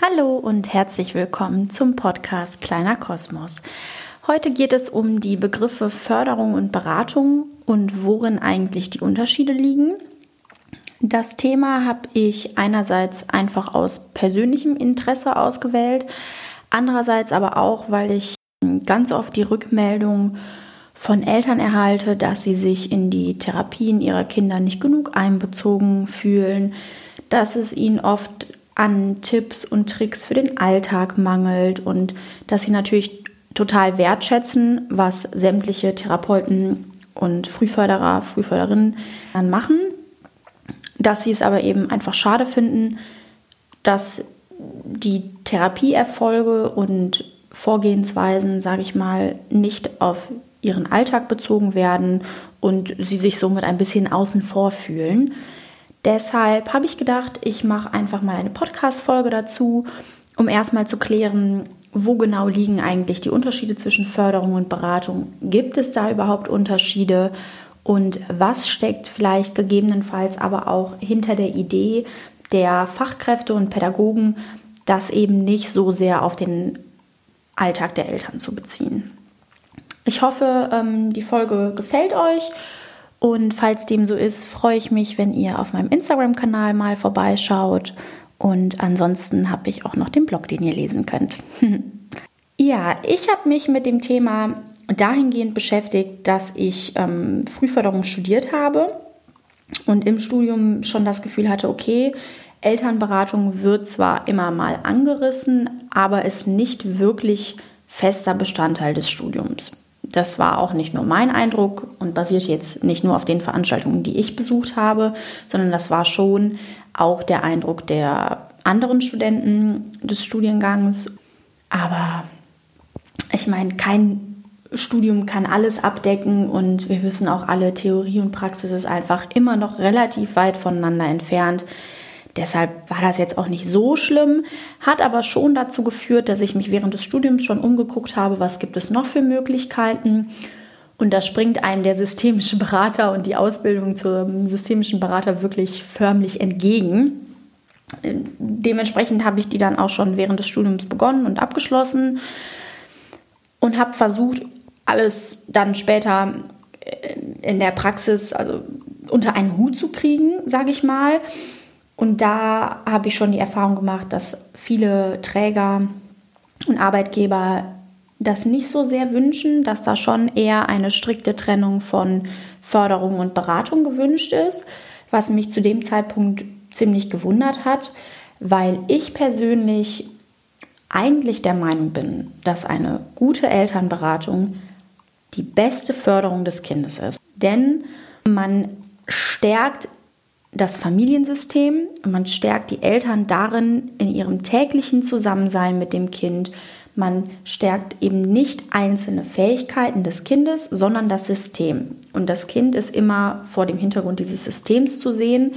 Hallo und herzlich willkommen zum Podcast Kleiner Kosmos. Heute geht es um die Begriffe Förderung und Beratung und worin eigentlich die Unterschiede liegen. Das Thema habe ich einerseits einfach aus persönlichem Interesse ausgewählt, andererseits aber auch, weil ich ganz oft die Rückmeldung von Eltern erhalte, dass sie sich in die Therapien ihrer Kinder nicht genug einbezogen fühlen, dass es ihnen oft an Tipps und Tricks für den Alltag mangelt und dass sie natürlich total wertschätzen, was sämtliche Therapeuten und Frühförderer, Frühförderinnen dann machen. Dass sie es aber eben einfach schade finden, dass die Therapieerfolge und Vorgehensweisen, sage ich mal, nicht auf ihren Alltag bezogen werden und sie sich somit ein bisschen außen vor fühlen. Deshalb habe ich gedacht, ich mache einfach mal eine Podcast-Folge dazu, um erstmal zu klären, wo genau liegen eigentlich die Unterschiede zwischen Förderung und Beratung? Gibt es da überhaupt Unterschiede? und was steckt vielleicht gegebenenfalls aber auch hinter der Idee der Fachkräfte und Pädagogen, das eben nicht so sehr auf den Alltag der Eltern zu beziehen. Ich hoffe, ähm, die Folge gefällt euch und falls dem so ist, freue ich mich, wenn ihr auf meinem Instagram-Kanal mal vorbeischaut und ansonsten habe ich auch noch den Blog, den ihr lesen könnt. ja, ich habe mich mit dem Thema dahingehend beschäftigt, dass ich ähm, Frühförderung studiert habe und im Studium schon das Gefühl hatte, okay, Elternberatung wird zwar immer mal angerissen, aber ist nicht wirklich fester Bestandteil des Studiums. Das war auch nicht nur mein Eindruck und basiert jetzt nicht nur auf den Veranstaltungen, die ich besucht habe, sondern das war schon auch der Eindruck der anderen Studenten des Studiengangs. Aber ich meine, kein Studium kann alles abdecken und wir wissen auch alle, Theorie und Praxis ist einfach immer noch relativ weit voneinander entfernt. Deshalb war das jetzt auch nicht so schlimm, hat aber schon dazu geführt, dass ich mich während des Studiums schon umgeguckt habe, was gibt es noch für Möglichkeiten. Und da springt einem der systemische Berater und die Ausbildung zum systemischen Berater wirklich förmlich entgegen. Dementsprechend habe ich die dann auch schon während des Studiums begonnen und abgeschlossen und habe versucht, alles dann später äh, in der Praxis also unter einen Hut zu kriegen, sage ich mal. Und da habe ich schon die Erfahrung gemacht, dass viele Träger und Arbeitgeber das nicht so sehr wünschen, dass da schon eher eine strikte Trennung von Förderung und Beratung gewünscht ist, was mich zu dem Zeitpunkt ziemlich gewundert hat, weil ich persönlich eigentlich der Meinung bin, dass eine gute Elternberatung die beste Förderung des Kindes ist. Denn man stärkt das Familiensystem, man stärkt die Eltern darin in ihrem täglichen Zusammensein mit dem Kind. Man stärkt eben nicht einzelne Fähigkeiten des Kindes, sondern das System. Und das Kind ist immer vor dem Hintergrund dieses Systems zu sehen,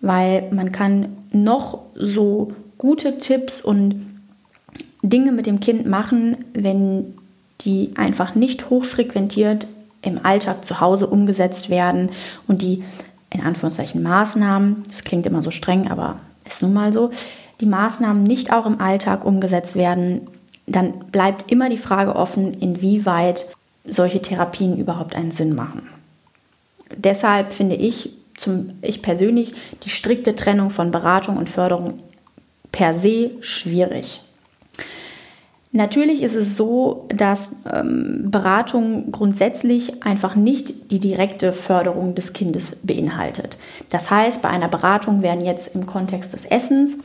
weil man kann noch so gute Tipps und Dinge mit dem Kind machen, wenn die einfach nicht hochfrequentiert im Alltag zu Hause umgesetzt werden und die in Anführungszeichen Maßnahmen, das klingt immer so streng, aber ist nun mal so, die Maßnahmen nicht auch im Alltag umgesetzt werden, dann bleibt immer die Frage offen, inwieweit solche Therapien überhaupt einen Sinn machen. Deshalb finde ich, zum, ich persönlich, die strikte Trennung von Beratung und Förderung per se schwierig. Natürlich ist es so, dass ähm, Beratung grundsätzlich einfach nicht die direkte Förderung des Kindes beinhaltet. Das heißt, bei einer Beratung werden jetzt im Kontext des Essens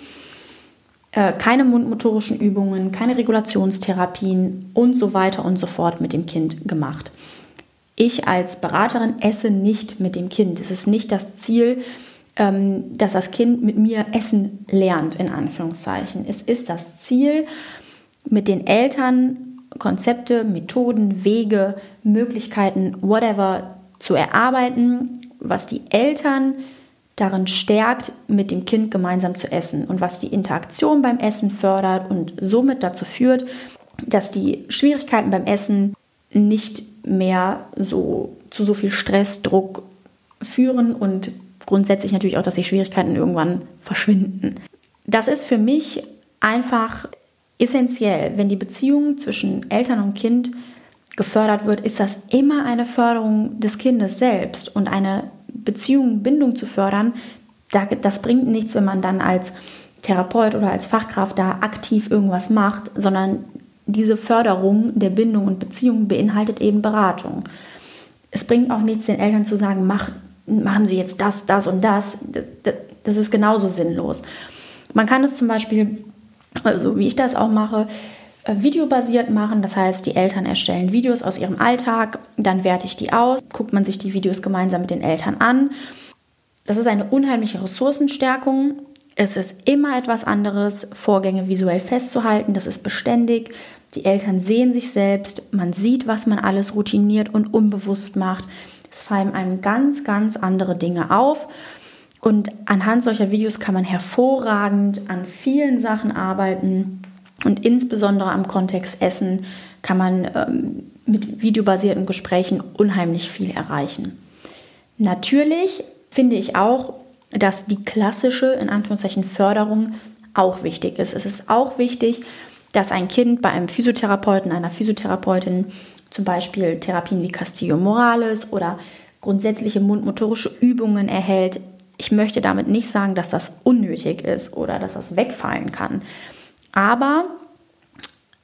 äh, keine mundmotorischen Übungen, keine Regulationstherapien und so weiter und so fort mit dem Kind gemacht. Ich als Beraterin esse nicht mit dem Kind. Es ist nicht das Ziel, ähm, dass das Kind mit mir essen lernt, in Anführungszeichen. Es ist das Ziel, mit den Eltern Konzepte, Methoden, Wege, Möglichkeiten, whatever zu erarbeiten, was die Eltern darin stärkt, mit dem Kind gemeinsam zu essen und was die Interaktion beim Essen fördert und somit dazu führt, dass die Schwierigkeiten beim Essen nicht mehr so zu so viel Stress, Druck führen und grundsätzlich natürlich auch, dass die Schwierigkeiten irgendwann verschwinden. Das ist für mich einfach essentiell. Wenn die Beziehung zwischen Eltern und Kind gefördert wird, ist das immer eine Förderung des Kindes selbst. Und eine Beziehung, Bindung zu fördern, das bringt nichts, wenn man dann als Therapeut oder als Fachkraft da aktiv irgendwas macht, sondern diese Förderung der Bindung und Beziehung beinhaltet eben Beratung. Es bringt auch nichts, den Eltern zu sagen, mach, machen Sie jetzt das, das und das. Das ist genauso sinnlos. Man kann es zum Beispiel, also wie ich das auch mache, äh, videobasiert machen. Das heißt, die Eltern erstellen Videos aus ihrem Alltag, dann werte ich die aus, guckt man sich die Videos gemeinsam mit den Eltern an. Das ist eine unheimliche Ressourcenstärkung. Es ist immer etwas anderes, Vorgänge visuell festzuhalten. Das ist beständig. Die Eltern sehen sich selbst. Man sieht, was man alles routiniert und unbewusst macht. Es fallen einem ganz, ganz andere Dinge auf. Und anhand solcher Videos kann man hervorragend an vielen Sachen arbeiten. Und insbesondere am Kontext Essen kann man ähm, mit videobasierten Gesprächen unheimlich viel erreichen. Natürlich finde ich auch, dass die klassische, in Anführungszeichen, Förderung auch wichtig ist. Es ist auch wichtig, dass ein Kind bei einem Physiotherapeuten, einer Physiotherapeutin zum Beispiel Therapien wie Castillo Morales oder grundsätzliche mundmotorische Übungen erhält. Ich möchte damit nicht sagen, dass das unnötig ist oder dass das wegfallen kann. Aber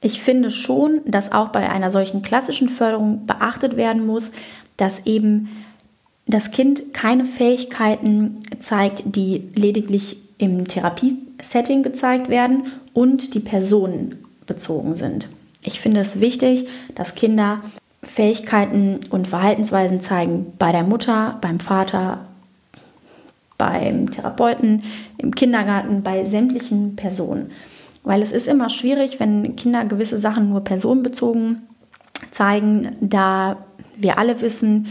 ich finde schon, dass auch bei einer solchen klassischen Förderung beachtet werden muss, dass eben das Kind keine Fähigkeiten zeigt, die lediglich im Therapiesetting gezeigt werden und die personenbezogen sind. Ich finde es wichtig, dass Kinder Fähigkeiten und Verhaltensweisen zeigen bei der Mutter, beim Vater, beim Therapeuten, im Kindergarten, bei sämtlichen Personen. Weil es ist immer schwierig, wenn Kinder gewisse Sachen nur personenbezogen zeigen, da wir alle wissen,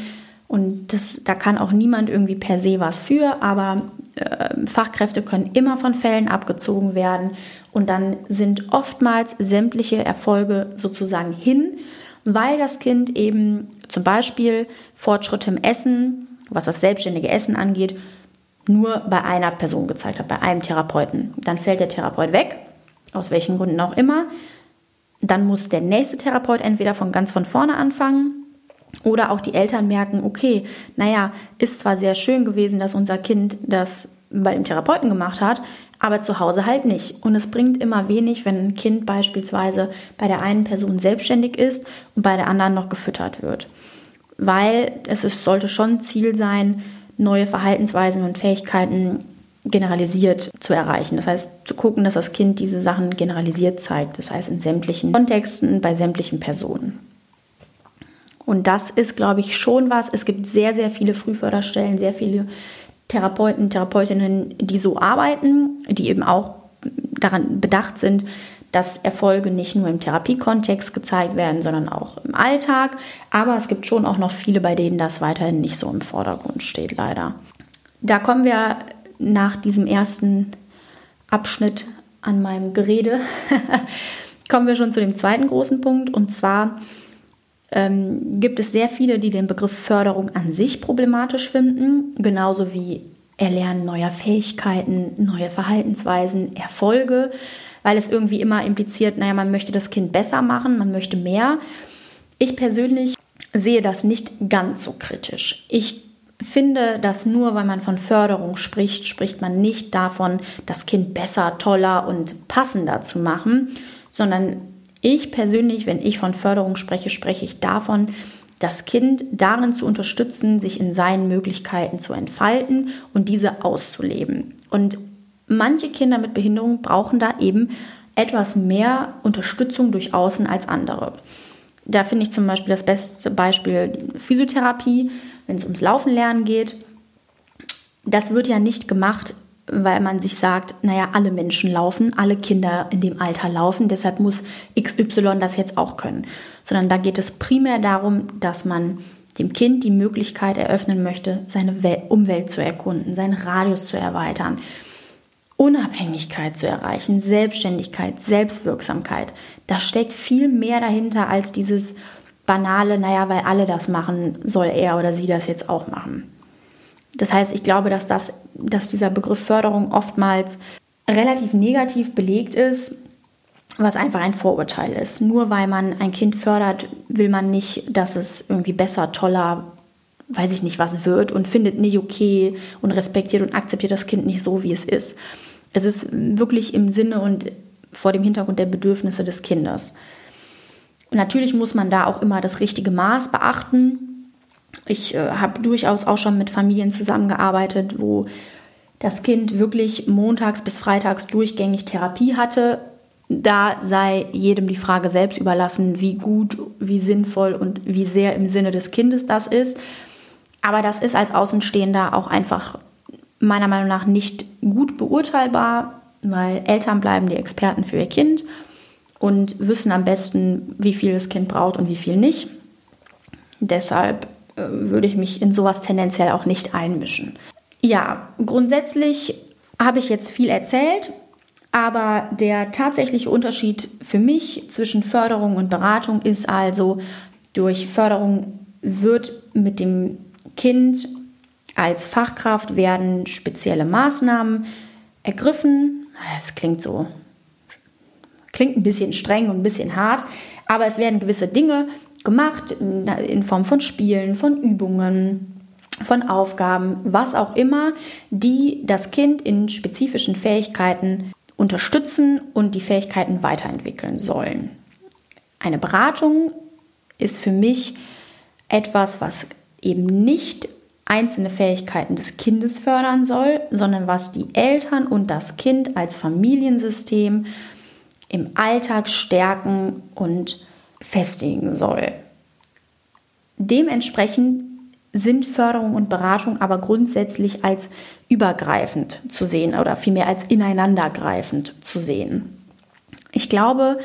und das, da kann auch niemand irgendwie per se was für, aber äh, Fachkräfte können immer von Fällen abgezogen werden und dann sind oftmals sämtliche Erfolge sozusagen hin, weil das Kind eben zum Beispiel Fortschritte im Essen, was das selbstständige Essen angeht, nur bei einer Person gezeigt hat, bei einem Therapeuten. Dann fällt der Therapeut weg, aus welchen Gründen auch immer. Dann muss der nächste Therapeut entweder von ganz von vorne anfangen oder auch die Eltern merken, okay, naja, ist zwar sehr schön gewesen, dass unser Kind das bei dem Therapeuten gemacht hat, aber zu Hause halt nicht. Und es bringt immer wenig, wenn ein Kind beispielsweise bei der einen Person selbstständig ist und bei der anderen noch gefüttert wird. Weil es ist, sollte schon Ziel sein, neue Verhaltensweisen und Fähigkeiten generalisiert zu erreichen. Das heißt, zu gucken, dass das Kind diese Sachen generalisiert zeigt. Das heißt, in sämtlichen Kontexten, bei sämtlichen Personen. Und das ist, glaube ich, schon was. Es gibt sehr, sehr viele Frühförderstellen, sehr viele Therapeuten, Therapeutinnen, die so arbeiten, die eben auch daran bedacht sind, dass Erfolge nicht nur im Therapiekontext gezeigt werden, sondern auch im Alltag. Aber es gibt schon auch noch viele, bei denen das weiterhin nicht so im Vordergrund steht, leider. Da kommen wir nach diesem ersten Abschnitt an meinem Gerede, kommen wir schon zu dem zweiten großen Punkt. Und zwar ähm, gibt es sehr viele, die den Begriff Förderung an sich problematisch finden, genauso wie Erlernen neuer Fähigkeiten, neue Verhaltensweisen, Erfolge, weil es irgendwie immer impliziert, naja, man möchte das Kind besser machen, man möchte mehr. Ich persönlich sehe das nicht ganz so kritisch. Ich finde, dass nur weil man von Förderung spricht, spricht man nicht davon, das Kind besser, toller und passender zu machen, sondern ich persönlich, wenn ich von Förderung spreche, spreche ich davon, das Kind darin zu unterstützen, sich in seinen Möglichkeiten zu entfalten und diese auszuleben. Und manche Kinder mit Behinderung brauchen da eben etwas mehr Unterstützung durch Außen als andere. Da finde ich zum Beispiel das beste Beispiel Physiotherapie, wenn es ums Laufen lernen geht. Das wird ja nicht gemacht, weil man sich sagt, naja, alle Menschen laufen, alle Kinder in dem Alter laufen, deshalb muss XY das jetzt auch können. Sondern da geht es primär darum, dass man dem Kind die Möglichkeit eröffnen möchte, seine Umwelt zu erkunden, seinen Radius zu erweitern, Unabhängigkeit zu erreichen, Selbstständigkeit, Selbstwirksamkeit. Da steckt viel mehr dahinter als dieses banale, naja, weil alle das machen, soll er oder sie das jetzt auch machen. Das heißt, ich glaube, dass, das, dass dieser Begriff Förderung oftmals relativ negativ belegt ist, was einfach ein Vorurteil ist. Nur weil man ein Kind fördert, will man nicht, dass es irgendwie besser, toller, weiß ich nicht was wird und findet nicht okay und respektiert und akzeptiert das Kind nicht so, wie es ist. Es ist wirklich im Sinne und vor dem Hintergrund der Bedürfnisse des Kindes. Natürlich muss man da auch immer das richtige Maß beachten. Ich äh, habe durchaus auch schon mit Familien zusammengearbeitet, wo das Kind wirklich montags bis freitags durchgängig Therapie hatte. Da sei jedem die Frage selbst überlassen, wie gut, wie sinnvoll und wie sehr im Sinne des Kindes das ist. Aber das ist als Außenstehender auch einfach meiner Meinung nach nicht gut beurteilbar, weil Eltern bleiben die Experten für ihr Kind und wissen am besten, wie viel das Kind braucht und wie viel nicht. Deshalb würde ich mich in sowas tendenziell auch nicht einmischen. Ja, grundsätzlich habe ich jetzt viel erzählt, aber der tatsächliche Unterschied für mich zwischen Förderung und Beratung ist also, durch Förderung wird mit dem Kind als Fachkraft werden spezielle Maßnahmen ergriffen. Es klingt so, klingt ein bisschen streng und ein bisschen hart, aber es werden gewisse Dinge gemacht in Form von Spielen, von Übungen, von Aufgaben, was auch immer, die das Kind in spezifischen Fähigkeiten unterstützen und die Fähigkeiten weiterentwickeln sollen. Eine Beratung ist für mich etwas, was eben nicht einzelne Fähigkeiten des Kindes fördern soll, sondern was die Eltern und das Kind als Familiensystem im Alltag stärken und festigen soll. Dementsprechend sind Förderung und Beratung aber grundsätzlich als übergreifend zu sehen oder vielmehr als ineinandergreifend zu sehen. Ich glaube,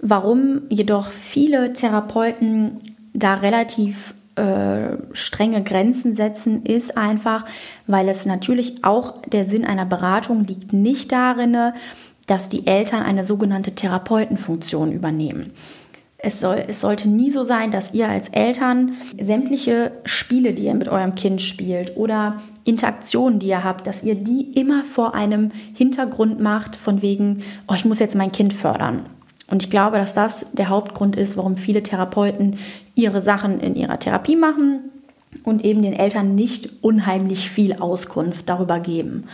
warum jedoch viele Therapeuten da relativ äh, strenge Grenzen setzen, ist einfach, weil es natürlich auch der Sinn einer Beratung liegt nicht darin, dass die Eltern eine sogenannte Therapeutenfunktion übernehmen. Es, soll, es sollte nie so sein, dass ihr als Eltern sämtliche Spiele, die ihr mit eurem Kind spielt oder Interaktionen, die ihr habt, dass ihr die immer vor einem Hintergrund macht, von wegen, oh, ich muss jetzt mein Kind fördern. Und ich glaube, dass das der Hauptgrund ist, warum viele Therapeuten ihre Sachen in ihrer Therapie machen und eben den Eltern nicht unheimlich viel Auskunft darüber geben.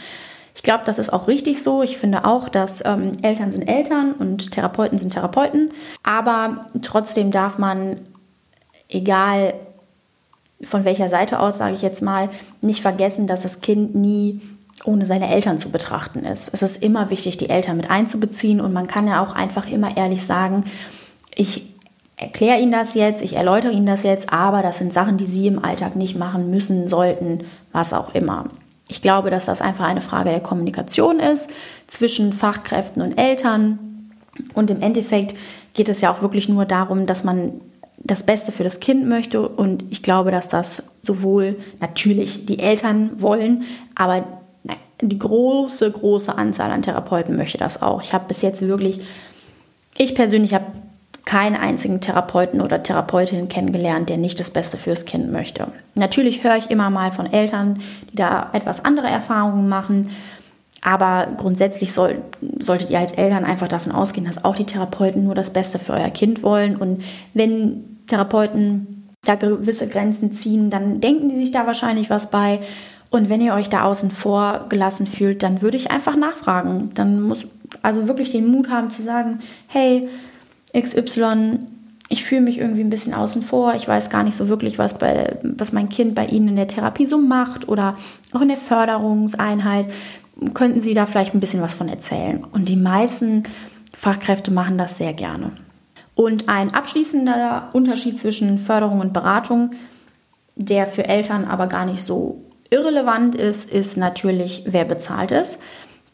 Ich glaube, das ist auch richtig so. Ich finde auch, dass ähm, Eltern sind Eltern und Therapeuten sind Therapeuten. Aber trotzdem darf man, egal von welcher Seite aus, sage ich jetzt mal, nicht vergessen, dass das Kind nie ohne seine Eltern zu betrachten ist. Es ist immer wichtig, die Eltern mit einzubeziehen und man kann ja auch einfach immer ehrlich sagen, ich erkläre Ihnen das jetzt, ich erläutere Ihnen das jetzt, aber das sind Sachen, die Sie im Alltag nicht machen müssen, sollten, was auch immer. Ich glaube, dass das einfach eine Frage der Kommunikation ist zwischen Fachkräften und Eltern. Und im Endeffekt geht es ja auch wirklich nur darum, dass man das Beste für das Kind möchte. Und ich glaube, dass das sowohl natürlich die Eltern wollen, aber die große, große Anzahl an Therapeuten möchte das auch. Ich habe bis jetzt wirklich, ich persönlich habe keinen einzigen Therapeuten oder Therapeutin kennengelernt, der nicht das Beste fürs Kind möchte. Natürlich höre ich immer mal von Eltern, die da etwas andere Erfahrungen machen, aber grundsätzlich soll, solltet ihr als Eltern einfach davon ausgehen, dass auch die Therapeuten nur das Beste für euer Kind wollen. Und wenn Therapeuten da gewisse Grenzen ziehen, dann denken die sich da wahrscheinlich was bei. Und wenn ihr euch da außen vor gelassen fühlt, dann würde ich einfach nachfragen. Dann muss also wirklich den Mut haben zu sagen, hey, XY, ich fühle mich irgendwie ein bisschen außen vor, ich weiß gar nicht so wirklich, was, bei, was mein Kind bei Ihnen in der Therapie so macht oder auch in der Förderungseinheit. Könnten Sie da vielleicht ein bisschen was von erzählen? Und die meisten Fachkräfte machen das sehr gerne. Und ein abschließender Unterschied zwischen Förderung und Beratung, der für Eltern aber gar nicht so irrelevant ist, ist natürlich, wer bezahlt es.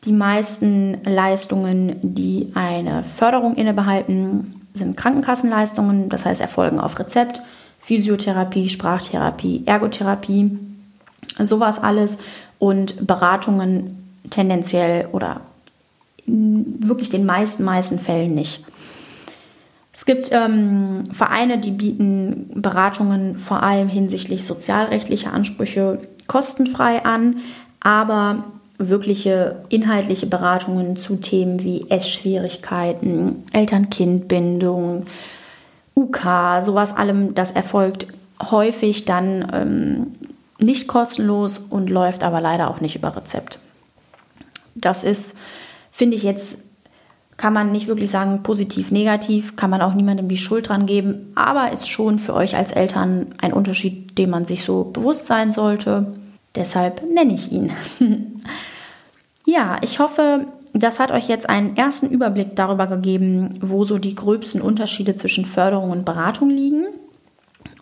Die meisten Leistungen, die eine Förderung innebehalten, sind Krankenkassenleistungen, das heißt erfolgen auf Rezept, Physiotherapie, Sprachtherapie, Ergotherapie, sowas alles. Und Beratungen tendenziell oder wirklich den meisten, meisten Fällen nicht. Es gibt ähm, Vereine, die bieten Beratungen vor allem hinsichtlich sozialrechtlicher Ansprüche kostenfrei an, aber wirkliche inhaltliche Beratungen zu Themen wie Essschwierigkeiten, Eltern-Kind-Bindung, UK, sowas allem, das erfolgt häufig dann ähm, nicht kostenlos und läuft aber leider auch nicht über Rezept. Das ist, finde ich jetzt, kann man nicht wirklich sagen positiv, negativ, kann man auch niemandem die Schuld dran geben, aber ist schon für euch als Eltern ein Unterschied, dem man sich so bewusst sein sollte. Deshalb nenne ich ihn. ja, ich hoffe, das hat euch jetzt einen ersten Überblick darüber gegeben, wo so die gröbsten Unterschiede zwischen Förderung und Beratung liegen.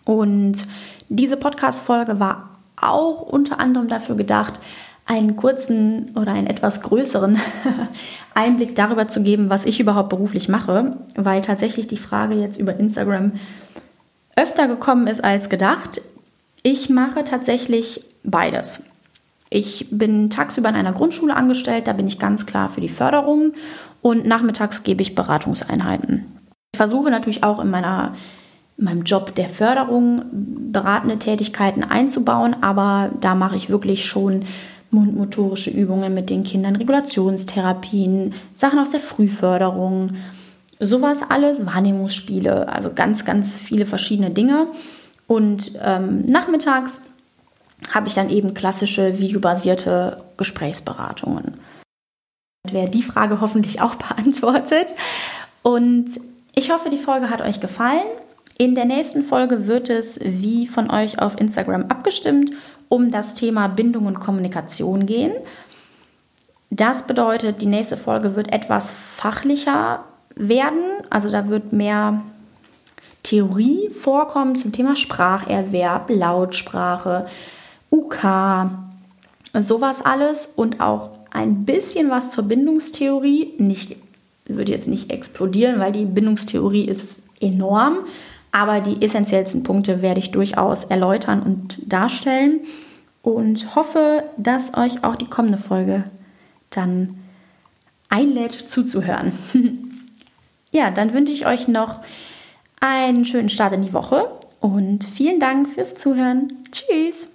Und diese Podcast-Folge war auch unter anderem dafür gedacht, einen kurzen oder einen etwas größeren Einblick darüber zu geben, was ich überhaupt beruflich mache, weil tatsächlich die Frage jetzt über Instagram öfter gekommen ist als gedacht. Ich mache tatsächlich beides. Ich bin tagsüber in einer Grundschule angestellt, da bin ich ganz klar für die Förderung und nachmittags gebe ich Beratungseinheiten. Ich versuche natürlich auch in meiner in meinem Job der Förderung beratende Tätigkeiten einzubauen, aber da mache ich wirklich schon mundmotorische Übungen mit den Kindern, Regulationstherapien, Sachen aus der Frühförderung, sowas alles, Wahrnehmungsspiele, also ganz, ganz viele verschiedene Dinge. Und ähm, nachmittags habe ich dann eben klassische videobasierte Gesprächsberatungen. Wäre die Frage hoffentlich auch beantwortet. Und ich hoffe, die Folge hat euch gefallen. In der nächsten Folge wird es, wie von euch auf Instagram abgestimmt, um das Thema Bindung und Kommunikation gehen. Das bedeutet, die nächste Folge wird etwas fachlicher werden. Also da wird mehr Theorie vorkommen zum Thema Spracherwerb, Lautsprache, UK, sowas alles und auch ein bisschen was zur Bindungstheorie. Nicht, würde jetzt nicht explodieren, weil die Bindungstheorie ist enorm, aber die essentiellsten Punkte werde ich durchaus erläutern und darstellen und hoffe, dass euch auch die kommende Folge dann einlädt zuzuhören. ja, dann wünsche ich euch noch einen schönen Start in die Woche und vielen Dank fürs Zuhören. Tschüss!